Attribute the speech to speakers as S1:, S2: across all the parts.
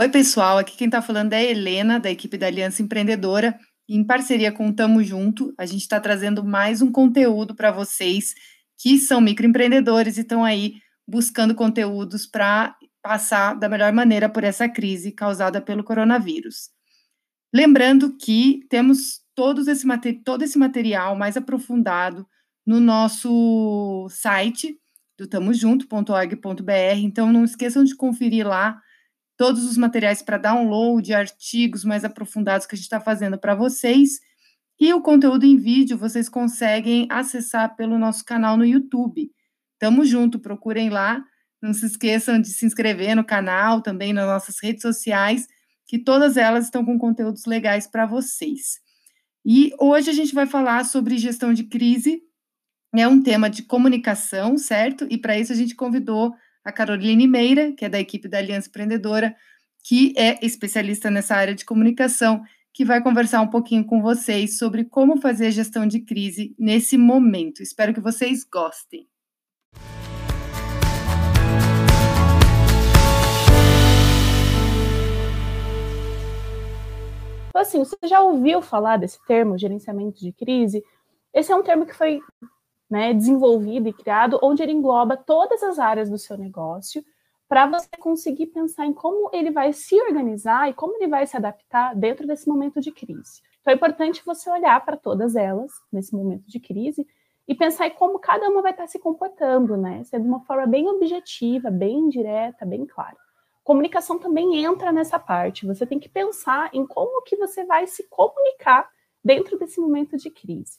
S1: Oi, pessoal. Aqui quem está falando é a Helena, da equipe da Aliança Empreendedora. Em parceria com o Tamo Junto, a gente está trazendo mais um conteúdo para vocês que são microempreendedores e estão aí buscando conteúdos para passar da melhor maneira por essa crise causada pelo coronavírus. Lembrando que temos todos esse, todo esse material mais aprofundado no nosso site do tamojunto.org.br, então não esqueçam de conferir lá todos os materiais para download, artigos mais aprofundados que a gente está fazendo para vocês. E o conteúdo em vídeo vocês conseguem acessar pelo nosso canal no YouTube. Tamo junto, procurem lá. Não se esqueçam de se inscrever no canal, também nas nossas redes sociais, que todas elas estão com conteúdos legais para vocês. E hoje a gente vai falar sobre gestão de crise. É um tema de comunicação, certo? E para isso a gente convidou a Caroline Meira, que é da equipe da Aliança Empreendedora, que é especialista nessa área de comunicação, que vai conversar um pouquinho com vocês sobre como fazer gestão de crise nesse momento. Espero que vocês gostem.
S2: Então, assim, você já ouviu falar desse termo, gerenciamento de crise? Esse é um termo que foi né, desenvolvido e criado, onde ele engloba todas as áreas do seu negócio, para você conseguir pensar em como ele vai se organizar e como ele vai se adaptar dentro desse momento de crise. Então é importante você olhar para todas elas nesse momento de crise e pensar em como cada uma vai estar se comportando, né? De uma forma bem objetiva, bem direta, bem clara. Comunicação também entra nessa parte. Você tem que pensar em como que você vai se comunicar dentro desse momento de crise.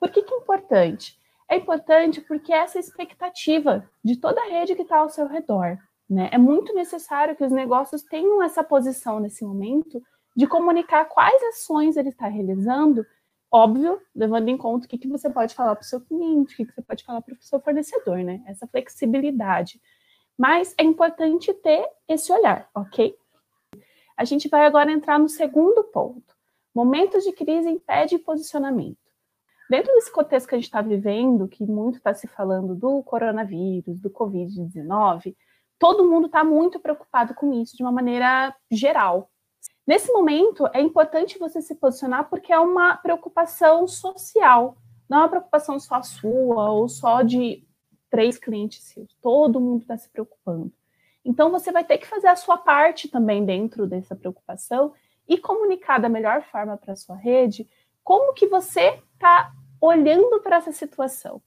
S2: Por que, que é importante? É importante porque essa expectativa de toda a rede que está ao seu redor. Né? É muito necessário que os negócios tenham essa posição nesse momento de comunicar quais ações ele está realizando, óbvio, levando em conta o que, que você pode falar para o seu cliente, o que, que você pode falar para o seu fornecedor, né? Essa flexibilidade. Mas é importante ter esse olhar, ok? A gente vai agora entrar no segundo ponto. Momentos de crise impede posicionamento. Dentro desse contexto que a gente está vivendo, que muito está se falando do coronavírus, do Covid-19, todo mundo está muito preocupado com isso de uma maneira geral. Nesse momento, é importante você se posicionar porque é uma preocupação social, não é uma preocupação só sua ou só de três clientes seus. Todo mundo está se preocupando. Então, você vai ter que fazer a sua parte também dentro dessa preocupação e comunicar da melhor forma para a sua rede como que você está olhando para essa situação.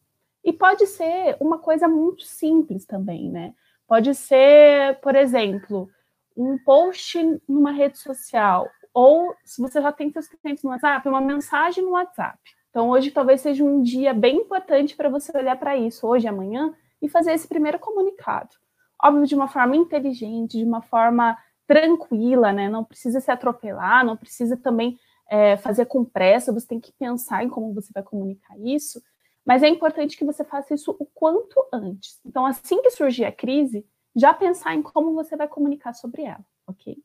S2: E pode ser uma coisa muito simples também, né? Pode ser, por exemplo, um post numa rede social, ou se você já tem seus clientes no WhatsApp, uma mensagem no WhatsApp. Então, hoje talvez seja um dia bem importante para você olhar para isso, hoje, amanhã, e fazer esse primeiro comunicado. Óbvio, de uma forma inteligente, de uma forma tranquila, né? Não precisa se atropelar, não precisa também é, fazer com pressa, você tem que pensar em como você vai comunicar isso, mas é importante que você faça isso o quanto antes. Então, assim que surgir a crise, já pensar em como você vai comunicar sobre ela, ok?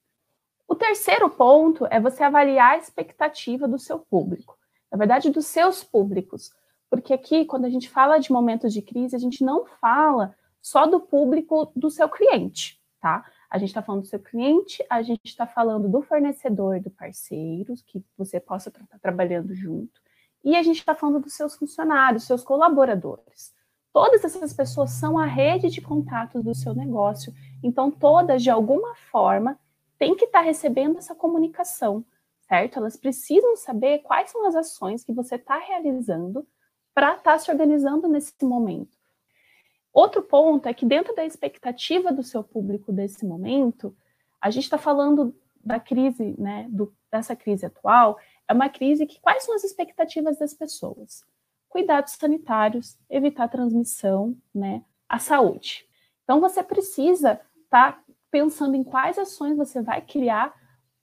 S2: O terceiro ponto é você avaliar a expectativa do seu público, na verdade, dos seus públicos, porque aqui, quando a gente fala de momentos de crise, a gente não fala só do público do seu cliente, tá? A gente está falando do seu cliente, a gente está falando do fornecedor, do parceiro, que você possa estar tá trabalhando junto, e a gente está falando dos seus funcionários, seus colaboradores. Todas essas pessoas são a rede de contatos do seu negócio, então todas, de alguma forma, têm que estar tá recebendo essa comunicação, certo? Elas precisam saber quais são as ações que você está realizando para estar tá se organizando nesse momento. Outro ponto é que, dentro da expectativa do seu público desse momento, a gente está falando da crise, né, do, dessa crise atual, é uma crise que quais são as expectativas das pessoas? Cuidados sanitários, evitar transmissão, né, a saúde. Então, você precisa estar tá pensando em quais ações você vai criar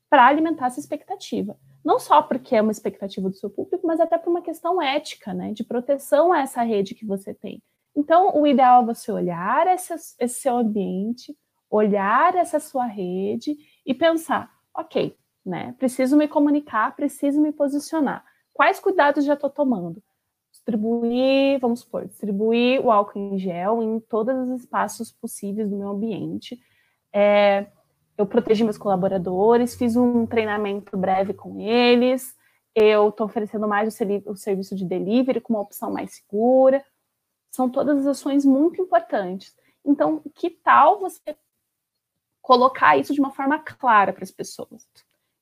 S2: para alimentar essa expectativa. Não só porque é uma expectativa do seu público, mas até por uma questão ética, né, de proteção a essa rede que você tem. Então, o ideal é você olhar esse, esse seu ambiente, olhar essa sua rede e pensar, ok, né? Preciso me comunicar, preciso me posicionar. Quais cuidados já estou tomando? Distribuir, vamos supor, distribuir o álcool em gel em todos os espaços possíveis do meu ambiente. É, eu protegi meus colaboradores, fiz um treinamento breve com eles, eu estou oferecendo mais o, o serviço de delivery com uma opção mais segura. São todas as ações muito importantes. Então, que tal você colocar isso de uma forma clara para as pessoas?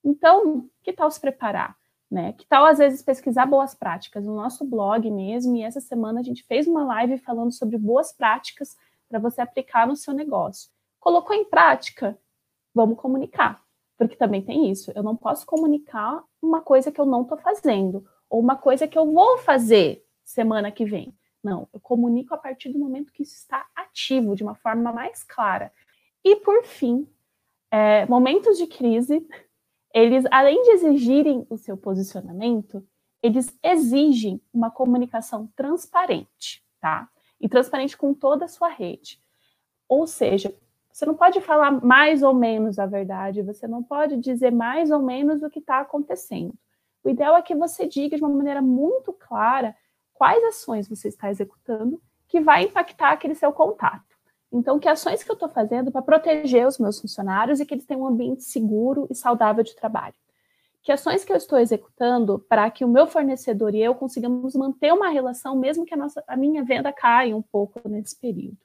S2: Então, que tal se preparar? Né? Que tal, às vezes, pesquisar boas práticas no nosso blog mesmo? E essa semana a gente fez uma live falando sobre boas práticas para você aplicar no seu negócio. Colocou em prática? Vamos comunicar, porque também tem isso. Eu não posso comunicar uma coisa que eu não estou fazendo, ou uma coisa que eu vou fazer semana que vem. Não, eu comunico a partir do momento que isso está ativo, de uma forma mais clara. E, por fim, é, momentos de crise, eles, além de exigirem o seu posicionamento, eles exigem uma comunicação transparente, tá? E transparente com toda a sua rede. Ou seja, você não pode falar mais ou menos a verdade, você não pode dizer mais ou menos o que está acontecendo. O ideal é que você diga de uma maneira muito clara quais ações você está executando que vai impactar aquele seu contato. Então, que ações que eu estou fazendo para proteger os meus funcionários e que eles tenham um ambiente seguro e saudável de trabalho? Que ações que eu estou executando para que o meu fornecedor e eu consigamos manter uma relação, mesmo que a, nossa, a minha venda caia um pouco nesse período?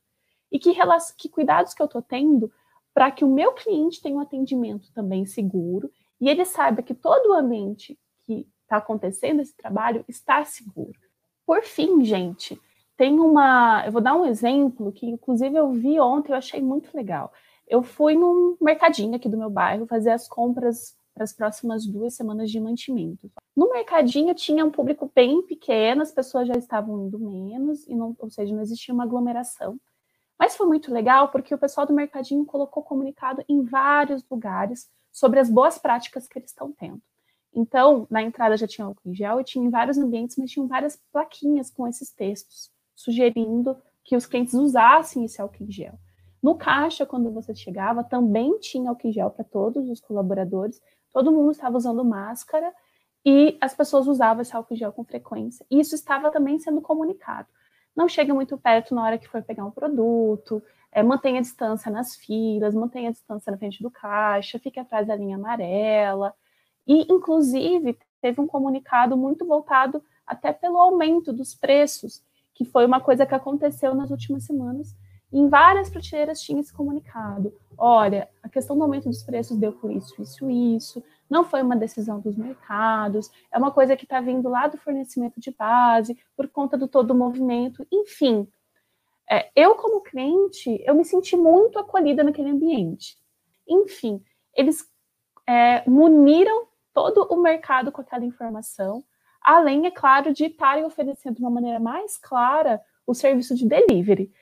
S2: E que, que cuidados que eu estou tendo para que o meu cliente tenha um atendimento também seguro e ele saiba que todo o ambiente que está acontecendo esse trabalho está seguro. Por fim, gente, tem uma. Eu vou dar um exemplo que, inclusive, eu vi ontem, eu achei muito legal. Eu fui num mercadinho aqui do meu bairro fazer as compras para as próximas duas semanas de mantimento. No mercadinho tinha um público bem pequeno, as pessoas já estavam indo menos, e não, ou seja, não existia uma aglomeração. Mas foi muito legal porque o pessoal do mercadinho colocou comunicado em vários lugares sobre as boas práticas que eles estão tendo. Então, na entrada já tinha álcool em gel e tinha em vários ambientes, mas tinham várias plaquinhas com esses textos, sugerindo que os clientes usassem esse álcool em gel. No caixa, quando você chegava, também tinha álcool em gel para todos os colaboradores, todo mundo estava usando máscara e as pessoas usavam esse álcool em gel com frequência. E isso estava também sendo comunicado. Não chega muito perto na hora que for pegar um produto, é, mantenha a distância nas filas, mantenha a distância na frente do caixa, fique atrás da linha amarela. E, inclusive, teve um comunicado muito voltado até pelo aumento dos preços, que foi uma coisa que aconteceu nas últimas semanas. Em várias prateleiras tinha esse comunicado. Olha, a questão do aumento dos preços deu por isso, isso, isso. Não foi uma decisão dos mercados. É uma coisa que está vindo lá do fornecimento de base, por conta do todo o movimento. Enfim, é, eu como cliente, eu me senti muito acolhida naquele ambiente. Enfim, eles é, muniram todo o mercado com aquela informação, além, é claro, de estarem oferecendo de uma maneira mais clara o serviço de delivery.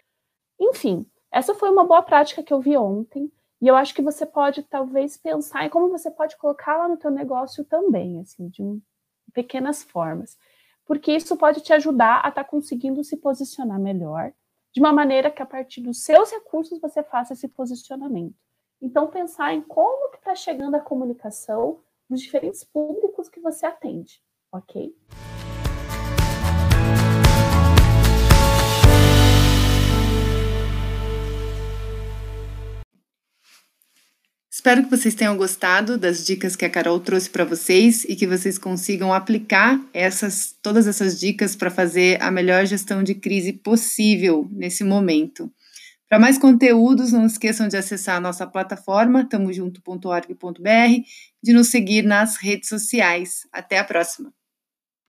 S2: Enfim, essa foi uma boa prática que eu vi ontem, e eu acho que você pode talvez pensar em como você pode colocar lá no teu negócio também, assim, de um, pequenas formas. Porque isso pode te ajudar a estar tá conseguindo se posicionar melhor, de uma maneira que a partir dos seus recursos você faça esse posicionamento. Então, pensar em como que está chegando a comunicação nos diferentes públicos que você atende, ok?
S1: Espero que vocês tenham gostado das dicas que a Carol trouxe para vocês e que vocês consigam aplicar essas, todas essas dicas para fazer a melhor gestão de crise possível nesse momento. Para mais conteúdos, não esqueçam de acessar a nossa plataforma tamojunto.org.br, de nos seguir nas redes sociais. Até a próxima!